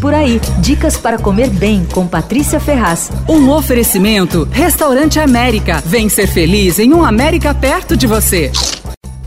Por aí, dicas para comer bem com Patrícia Ferraz. Um oferecimento: Restaurante América. Vem ser feliz em um América perto de você.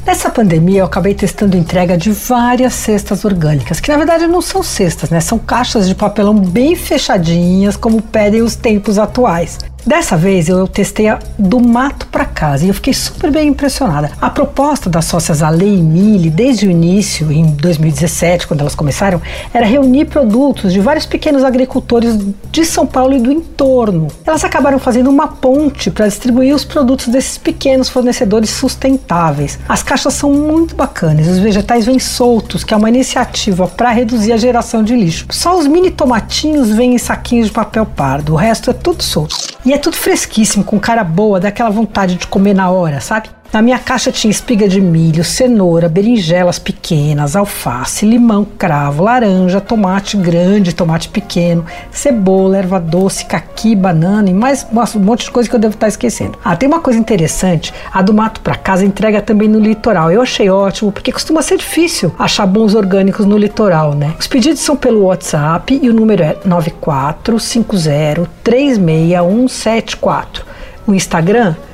Nessa pandemia, eu acabei testando entrega de várias cestas orgânicas, que na verdade não são cestas, né? São caixas de papelão bem fechadinhas, como pedem os tempos atuais. Dessa vez eu testei a do mato para casa e eu fiquei super bem impressionada. A proposta das sócias Ale e Mili, desde o início, em 2017, quando elas começaram, era reunir produtos de vários pequenos agricultores de São Paulo e do entorno. Elas acabaram fazendo uma ponte para distribuir os produtos desses pequenos fornecedores sustentáveis. As caixas são muito bacanas, os vegetais vêm soltos, que é uma iniciativa para reduzir a geração de lixo. Só os mini tomatinhos vêm em saquinhos de papel pardo, o resto é tudo solto. E é tudo fresquíssimo, com cara boa, dá aquela vontade de comer na hora, sabe? Na minha caixa tinha espiga de milho, cenoura, berinjelas pequenas, alface, limão, cravo, laranja, tomate grande, tomate pequeno, cebola, erva doce, caqui, banana e mais um monte de coisa que eu devo estar esquecendo. Ah, tem uma coisa interessante, a do mato para casa entrega também no litoral. Eu achei ótimo porque costuma ser difícil achar bons orgânicos no litoral, né? Os pedidos são pelo WhatsApp e o número é 9450 36174. O Instagram